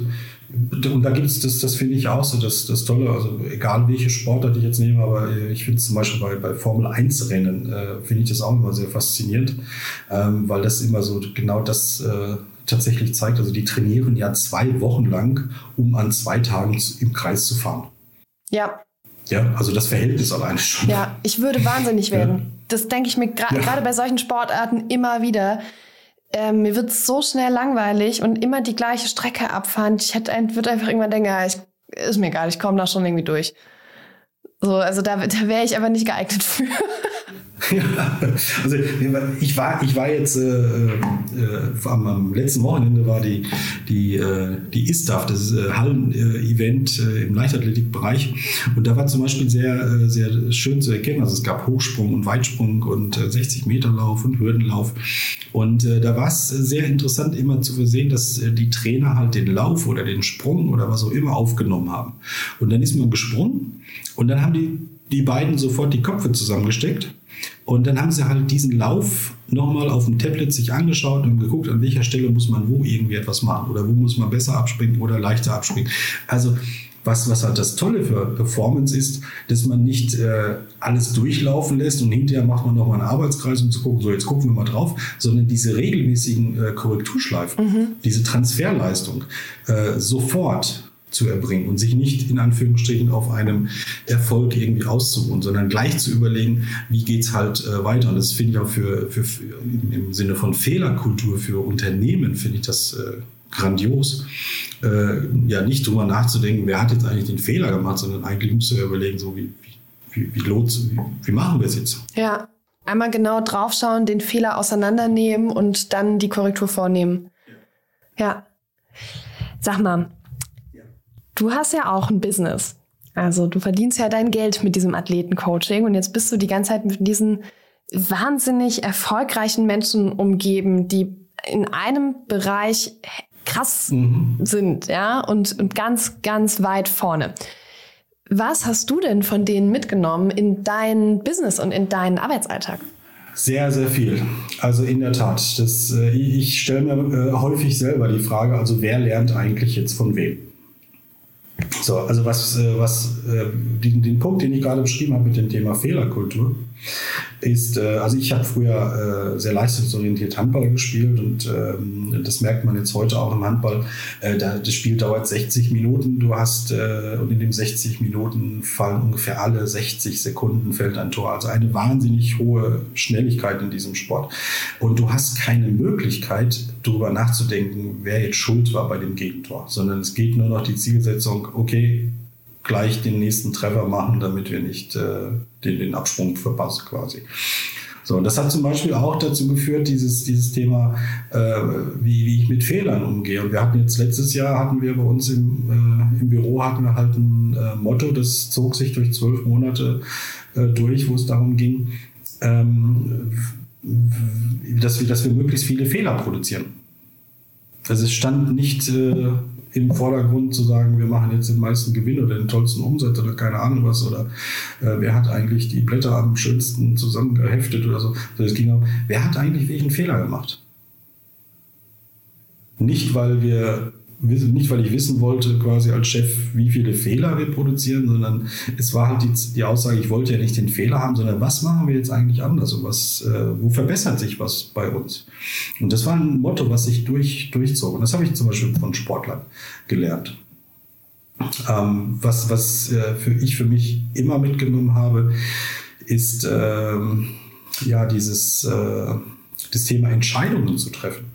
und da gibt es, das, das finde ich auch so das, das Tolle, also egal welche Sportart ich jetzt nehme, aber ich finde es zum Beispiel bei, bei Formel 1 Rennen, äh, finde ich das auch immer sehr faszinierend, ähm, weil das immer so genau das äh, tatsächlich zeigt. Also die trainieren ja zwei Wochen lang, um an zwei Tagen im Kreis zu fahren. Ja. Ja, also das Verhältnis alleine schon. Ja, ich würde wahnsinnig werden. Ja. Das denke ich mir gerade ja. bei solchen Sportarten immer wieder ähm, mir wird so schnell langweilig und immer die gleiche Strecke abfahren. Ich hätte würde einfach irgendwann denken, ja, ich, ist mir egal, ich komme da schon irgendwie durch. So, also da, da wäre ich aber nicht geeignet für. Ja, also ich war, ich war jetzt äh, äh, am, letzten Wochenende war die, die, äh, die ISTAF, das äh, Hallen-Event äh, im Leichtathletikbereich. Und da war zum Beispiel sehr, äh, sehr schön zu erkennen. Also es gab Hochsprung und Weitsprung und 60 Meter Lauf und Hürdenlauf. Und da war es sehr interessant, immer zu versehen, dass die Trainer halt den Lauf oder den Sprung oder was auch immer aufgenommen haben. Und dann ist man gesprungen und dann haben die, die beiden sofort die Köpfe zusammengesteckt und dann haben sie halt diesen Lauf nochmal auf dem Tablet sich angeschaut und geguckt, an welcher Stelle muss man wo irgendwie etwas machen oder wo muss man besser abspringen oder leichter abspringen. Also was, was halt das Tolle für Performance ist, dass man nicht äh, alles durchlaufen lässt und hinterher macht man nochmal einen Arbeitskreis, um zu gucken, so jetzt gucken wir mal drauf, sondern diese regelmäßigen äh, Korrekturschleifen, mhm. diese Transferleistung äh, sofort zu erbringen und sich nicht in Anführungsstrichen auf einem Erfolg irgendwie auszuruhen, sondern gleich zu überlegen, wie geht's halt äh, weiter. Und das finde ich auch für, für, für, im Sinne von Fehlerkultur für Unternehmen finde ich das äh, grandios. Äh, ja, nicht drüber nachzudenken, wer hat jetzt eigentlich den Fehler gemacht, sondern eigentlich musst du ja überlegen, so wie, wie, wie, lohnt, wie, wie machen wir es jetzt? Ja, einmal genau draufschauen, den Fehler auseinandernehmen und dann die Korrektur vornehmen. Ja. Sag mal, Du hast ja auch ein Business. Also du verdienst ja dein Geld mit diesem Athletencoaching und jetzt bist du die ganze Zeit mit diesen wahnsinnig erfolgreichen Menschen umgeben, die in einem Bereich krass mhm. sind, ja, und, und ganz, ganz weit vorne. Was hast du denn von denen mitgenommen in dein Business und in deinen Arbeitsalltag? Sehr, sehr viel. Also in der Tat. Das, äh, ich stelle mir äh, häufig selber die Frage, also wer lernt eigentlich jetzt von wem? So, also was, äh, was äh, den, den Punkt, den ich gerade beschrieben habe mit dem Thema Fehlerkultur, ist, äh, also ich habe früher äh, sehr leistungsorientiert Handball gespielt und ähm, das merkt man jetzt heute auch im Handball. Äh, das Spiel dauert 60 Minuten, du hast äh, und in den 60 Minuten fallen ungefähr alle 60 Sekunden fällt ein Tor. Also eine wahnsinnig hohe Schnelligkeit in diesem Sport. Und du hast keine Möglichkeit, darüber nachzudenken, wer jetzt schuld war bei dem Gegentor, sondern es geht nur noch die Zielsetzung, okay, gleich den nächsten Treffer machen, damit wir nicht äh, den, den Absprung verpassen quasi. So, das hat zum Beispiel auch dazu geführt, dieses, dieses Thema, äh, wie, wie ich mit Fehlern umgehe. Und wir hatten jetzt letztes Jahr, hatten wir bei uns im, äh, im Büro, hatten wir halt ein äh, Motto, das zog sich durch zwölf Monate äh, durch, wo es darum ging, ähm, dass, wir, dass wir möglichst viele Fehler produzieren. Also es stand nicht äh, im Vordergrund zu sagen, wir machen jetzt den meisten Gewinn oder den tollsten Umsatz oder keine Ahnung was oder äh, wer hat eigentlich die Blätter am schönsten zusammengeheftet oder so. Es ging auch, wer hat eigentlich welchen Fehler gemacht? Nicht, weil wir nicht, weil ich wissen wollte, quasi als Chef, wie viele Fehler wir produzieren, sondern es war halt die, die Aussage, ich wollte ja nicht den Fehler haben, sondern was machen wir jetzt eigentlich anders und was, äh, wo verbessert sich was bei uns? Und das war ein Motto, was sich durch, durchzog. Und das habe ich zum Beispiel von Sportlern gelernt. Ähm, was was äh, für ich für mich immer mitgenommen habe, ist ähm, ja dieses äh, das Thema Entscheidungen zu treffen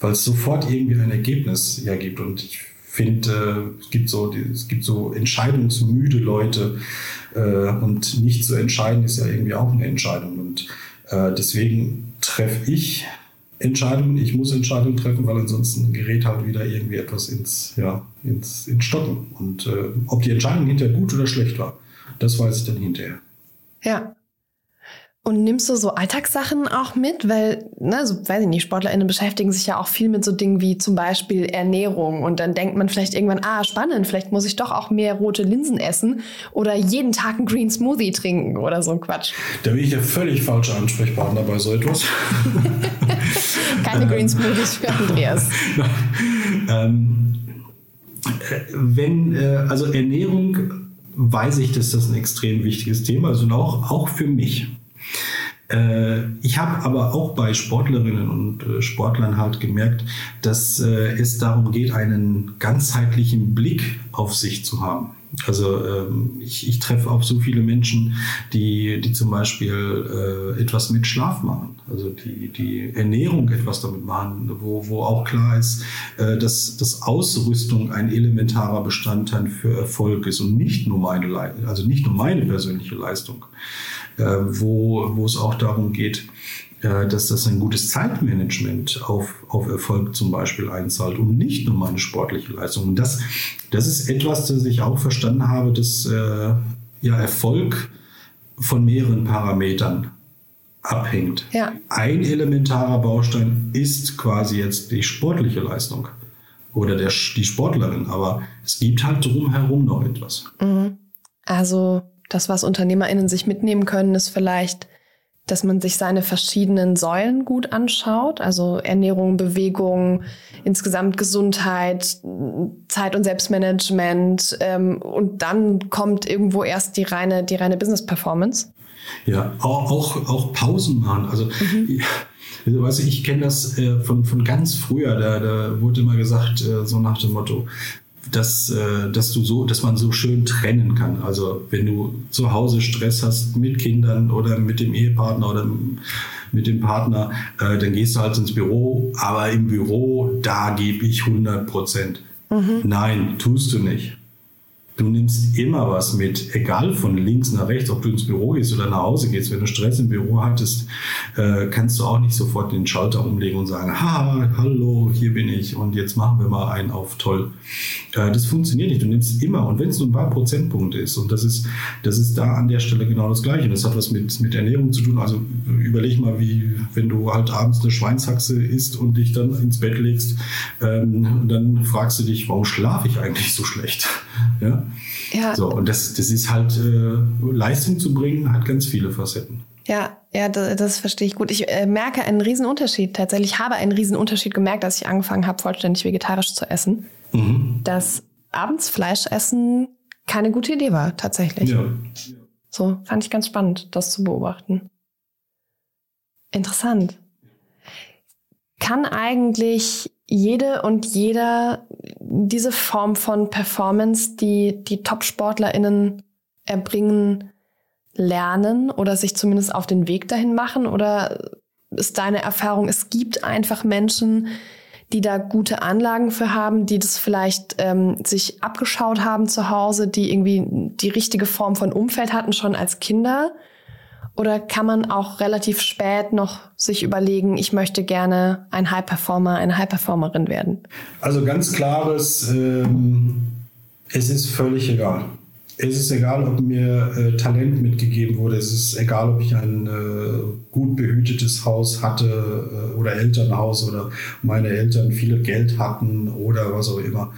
weil es sofort irgendwie ein Ergebnis hergibt. Und ich finde, äh, es gibt so, es gibt so entscheidungsmüde Leute äh, und nicht zu entscheiden ist ja irgendwie auch eine Entscheidung. Und äh, deswegen treffe ich Entscheidungen, ich muss Entscheidungen treffen, weil ansonsten gerät halt wieder irgendwie etwas ins, ja, ins, ins Stocken. Und äh, ob die Entscheidung hinterher gut oder schlecht war, das weiß ich dann hinterher. Ja, und nimmst du so Alltagssachen auch mit? Weil, ne, so, weiß ich nicht, SportlerInnen beschäftigen sich ja auch viel mit so Dingen wie zum Beispiel Ernährung. Und dann denkt man vielleicht irgendwann, ah, spannend, vielleicht muss ich doch auch mehr rote Linsen essen oder jeden Tag einen Green Smoothie trinken oder so ein Quatsch. Da bin ich ja völlig falscher Ansprechpartner bei so etwas. Keine Green Smoothies für Andreas. ähm, äh, wenn, äh, also Ernährung weiß ich, dass das ein extrem wichtiges Thema ist und auch, auch für mich. Äh, ich habe aber auch bei Sportlerinnen und äh, Sportlern halt gemerkt, dass äh, es darum geht, einen ganzheitlichen Blick auf sich zu haben. Also ähm, ich, ich treffe auch so viele Menschen, die, die zum Beispiel etwas mit Schlaf machen, also die, die Ernährung etwas damit machen, wo, wo auch klar ist, dass, dass Ausrüstung ein elementarer Bestandteil für Erfolg ist und nicht nur meine, also nicht nur meine persönliche Leistung. Äh, wo, wo es auch darum geht, äh, dass das ein gutes Zeitmanagement auf, auf Erfolg zum Beispiel einzahlt und nicht nur meine sportliche Leistung. Und das, das ist etwas, das ich auch verstanden habe, dass äh, ja, Erfolg von mehreren Parametern abhängt. Ja. Ein elementarer Baustein ist quasi jetzt die sportliche Leistung oder der, die Sportlerin, aber es gibt halt drumherum noch etwas. Mhm. Also das, was UnternehmerInnen sich mitnehmen können, ist vielleicht, dass man sich seine verschiedenen Säulen gut anschaut, also Ernährung, Bewegung, insgesamt Gesundheit, Zeit- und Selbstmanagement ähm, und dann kommt irgendwo erst die reine, die reine Business-Performance. Ja, auch, auch, auch Pausen machen. Also mhm. Also, weißt du, ich kenne das äh, von, von ganz früher, da, da wurde immer gesagt, äh, so nach dem Motto, dass, äh, dass du so, dass man so schön trennen kann. Also wenn du zu Hause Stress hast mit Kindern oder mit dem Ehepartner oder mit dem Partner, äh, dann gehst du halt ins Büro, aber im Büro, da gebe ich 100 Prozent. Mhm. Nein, tust du nicht. Du nimmst immer was mit, egal von links nach rechts, ob du ins Büro gehst oder nach Hause gehst. Wenn du Stress im Büro hattest, äh, kannst du auch nicht sofort den Schalter umlegen und sagen, ha, hallo, hier bin ich und jetzt machen wir mal einen auf toll. Äh, das funktioniert nicht. Du nimmst immer und wenn es nur ein paar Prozentpunkte ist und das ist, das ist da an der Stelle genau das Gleiche. Das hat was mit, mit Ernährung zu tun. Also überleg mal, wie, wenn du halt abends eine Schweinshaxe isst und dich dann ins Bett legst, ähm, dann fragst du dich, warum schlafe ich eigentlich so schlecht? Ja. Ja. So, und das, das ist halt, äh, Leistung zu bringen, hat ganz viele Facetten. Ja, ja, das, das verstehe ich gut. Ich äh, merke einen riesen Unterschied. Tatsächlich habe einen riesen Unterschied gemerkt, als ich angefangen habe, vollständig vegetarisch zu essen. Mhm. Dass abends Fleisch essen keine gute Idee war, tatsächlich. Ja. So, fand ich ganz spannend, das zu beobachten. Interessant. Kann eigentlich jede und jeder diese Form von Performance, die die Top-SportlerInnen erbringen, lernen oder sich zumindest auf den Weg dahin machen? Oder ist deine Erfahrung, es gibt einfach Menschen, die da gute Anlagen für haben, die das vielleicht ähm, sich abgeschaut haben zu Hause, die irgendwie die richtige Form von Umfeld hatten schon als Kinder oder kann man auch relativ spät noch sich überlegen, ich möchte gerne ein High Performer, eine High Performerin werden? Also ganz klares, ähm, es ist völlig egal. Es ist egal, ob mir äh, Talent mitgegeben wurde. Es ist egal, ob ich ein äh, gut behütetes Haus hatte äh, oder Elternhaus oder meine Eltern viel Geld hatten oder was auch immer.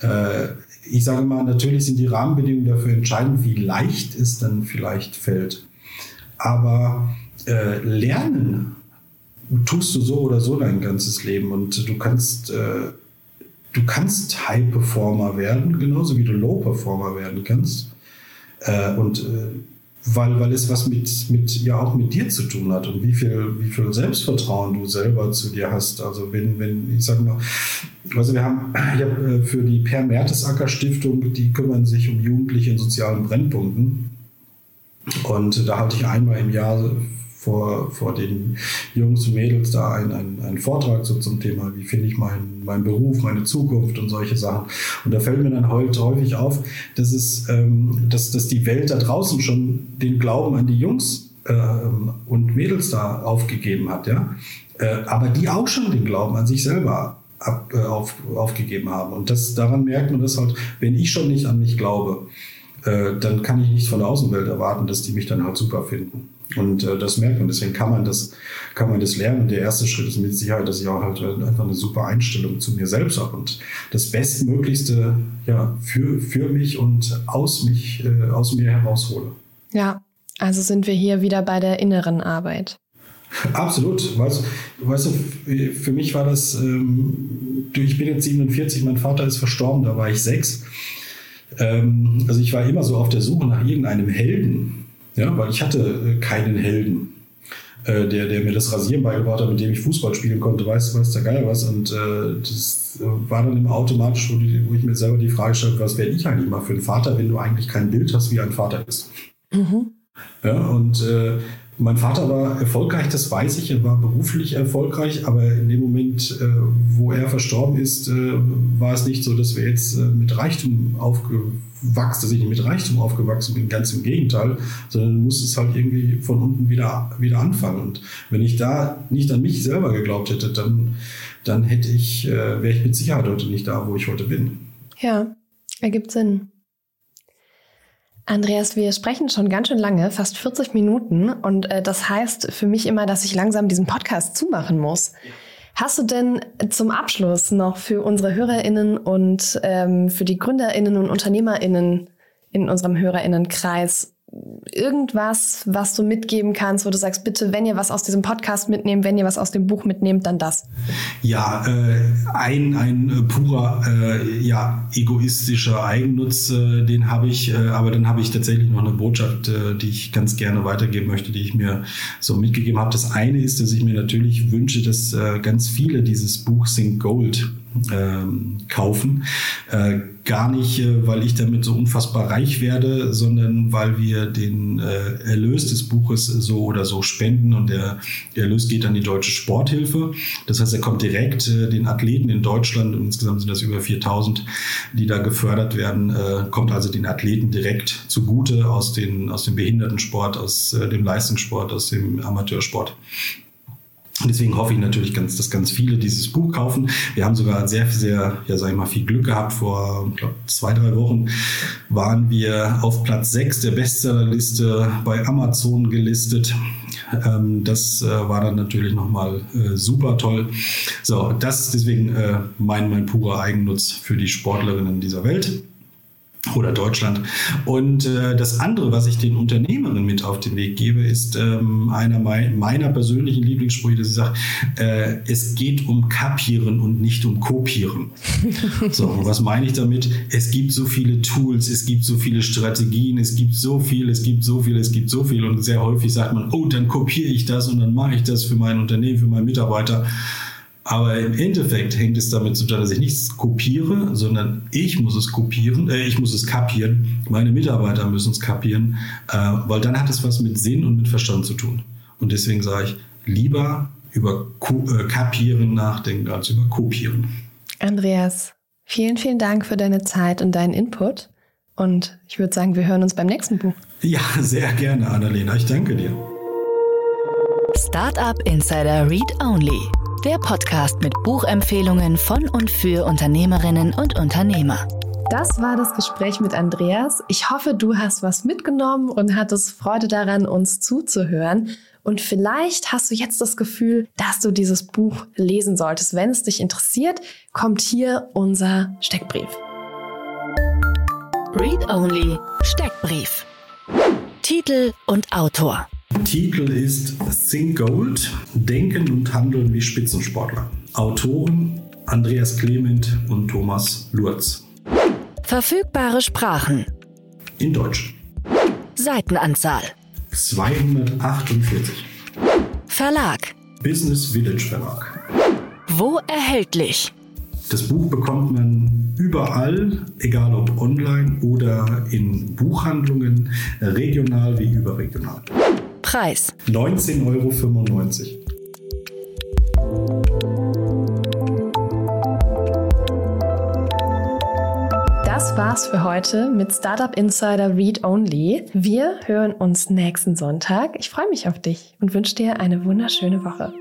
Äh, ich sage mal, natürlich sind die Rahmenbedingungen dafür entscheidend, wie leicht es dann vielleicht fällt. Aber äh, lernen tust du so oder so dein ganzes Leben und du kannst, äh, du kannst High Performer werden, genauso wie du Low Performer werden kannst. Äh, und äh, weil, weil es was mit, mit, ja auch mit dir zu tun hat und wie viel, wie viel Selbstvertrauen du selber zu dir hast. Also wenn, wenn, ich sage mal, also wir haben, ich habe äh, für die Per Mertesacker Stiftung, die kümmern sich um Jugendliche in sozialen Brennpunkten. Und da halte ich einmal im Jahr vor, vor den Jungs und Mädels da einen, einen, einen Vortrag so zum Thema, wie finde ich meinen mein Beruf, meine Zukunft und solche Sachen. Und da fällt mir dann heute häufig auf, dass, es, ähm, dass, dass die Welt da draußen schon den Glauben an die Jungs äh, und Mädels da aufgegeben hat, ja. Äh, aber die auch schon den Glauben an sich selber ab, äh, auf, aufgegeben haben. Und das, daran merkt man das halt, wenn ich schon nicht an mich glaube, äh, dann kann ich nicht von der Außenwelt erwarten, dass die mich dann halt super finden. Und äh, das merkt man. Deswegen kann man das, kann man das lernen. Und der erste Schritt ist mit Sicherheit, dass ich auch halt einfach eine super Einstellung zu mir selbst habe und das Bestmöglichste ja, für, für mich und aus, mich, äh, aus mir heraushole. Ja, also sind wir hier wieder bei der inneren Arbeit. Absolut. Weißt, weißt du, für mich war das, ähm, ich bin jetzt 47, mein Vater ist verstorben, da war ich sechs. Ähm, also ich war immer so auf der Suche nach irgendeinem Helden, ja, weil ich hatte äh, keinen Helden. Äh, der, der mir das Rasieren beigebracht hat, mit dem ich Fußball spielen konnte, weiß, weiß der Geier was. Und äh, das äh, war dann immer automatisch, wo, die, wo ich mir selber die Frage stelle, was werde ich eigentlich mal für ein Vater, wenn du eigentlich kein Bild hast, wie ein Vater ist. Mhm. Ja, und äh, mein Vater war erfolgreich, das weiß ich. Er war beruflich erfolgreich, aber in dem Moment, äh, wo er verstorben ist, äh, war es nicht so, dass wir jetzt äh, mit Reichtum aufge aufwachst, dass ich mit Reichtum aufgewachsen bin, ganz im Gegenteil, sondern du musst es halt irgendwie von unten wieder, wieder anfangen. Und wenn ich da nicht an mich selber geglaubt hätte, dann, dann hätte ich, wäre ich mit Sicherheit heute nicht da, wo ich heute bin. Ja, ergibt Sinn. Andreas, wir sprechen schon ganz schön lange, fast 40 Minuten. Und äh, das heißt für mich immer, dass ich langsam diesen Podcast zumachen muss. Hast du denn zum Abschluss noch für unsere HörerInnen und ähm, für die GründerInnen und UnternehmerInnen in unserem HörerInnenkreis irgendwas, was du mitgeben kannst, wo du sagst, bitte, wenn ihr was aus diesem Podcast mitnehmt, wenn ihr was aus dem Buch mitnehmt, dann das? Ja, äh, ein, ein äh, purer, äh, ja, egoistischer Eigennutz, äh, den habe ich, äh, aber dann habe ich tatsächlich noch eine Botschaft, äh, die ich ganz gerne weitergeben möchte, die ich mir so mitgegeben habe. Das eine ist, dass ich mir natürlich wünsche, dass ganz viele dieses Buch Think Gold kaufen. Äh, gar nicht, äh, weil ich damit so unfassbar reich werde, sondern weil wir den äh, Erlös des Buches so oder so spenden und der, Erlös geht an die Deutsche Sporthilfe. Das heißt, er kommt direkt den Athleten in Deutschland, und insgesamt sind das über 4000, die da gefördert werden, kommt also den Athleten direkt zugute aus, den, aus dem Behindertensport, aus dem Leistungssport, aus dem Amateursport. Deswegen hoffe ich natürlich ganz, dass ganz viele dieses Buch kaufen. Wir haben sogar sehr, sehr, ja, sag ich mal, viel Glück gehabt. Vor glaub, zwei, drei Wochen waren wir auf Platz sechs der Bestsellerliste bei Amazon gelistet. Ähm, das äh, war dann natürlich nochmal äh, super toll. So, das ist deswegen äh, mein, mein purer Eigennutz für die Sportlerinnen dieser Welt oder Deutschland. Und äh, das andere, was ich den Unternehmerinnen mit auf den Weg gebe, ist ähm, einer meiner persönlichen Lieblingssprüche, dass ich sage, äh, es geht um Kapieren und nicht um Kopieren. so, was meine ich damit? Es gibt so viele Tools, es gibt so viele Strategien, es gibt so viel, es gibt so viel, es gibt so viel. Und sehr häufig sagt man, oh, dann kopiere ich das und dann mache ich das für mein Unternehmen, für meinen Mitarbeiter. Aber im Endeffekt hängt es damit zusammen, dass ich nichts kopiere, sondern ich muss es kopieren, äh, ich muss es kapieren. Meine Mitarbeiter müssen es kapieren, äh, weil dann hat es was mit Sinn und mit Verstand zu tun. Und deswegen sage ich, lieber über Ko äh, Kapieren nachdenken als über Kopieren. Andreas, vielen, vielen Dank für deine Zeit und deinen Input. Und ich würde sagen, wir hören uns beim nächsten Buch. Ja, sehr gerne, Annalena. Ich danke dir. Startup Insider Read Only der Podcast mit Buchempfehlungen von und für Unternehmerinnen und Unternehmer. Das war das Gespräch mit Andreas. Ich hoffe, du hast was mitgenommen und hattest Freude daran, uns zuzuhören. Und vielleicht hast du jetzt das Gefühl, dass du dieses Buch lesen solltest. Wenn es dich interessiert, kommt hier unser Steckbrief. Read Only Steckbrief. Titel und Autor. Titel ist Think Gold, Denken und Handeln wie Spitzensportler. Autoren Andreas Clement und Thomas Lurz. Verfügbare Sprachen. In Deutsch. Seitenanzahl. 248. Verlag. Business Village Verlag. Wo erhältlich? Das Buch bekommt man überall, egal ob online oder in Buchhandlungen, regional wie überregional. Preis? 19,95 Euro. Das war's für heute mit Startup Insider Read Only. Wir hören uns nächsten Sonntag. Ich freue mich auf dich und wünsche dir eine wunderschöne Woche.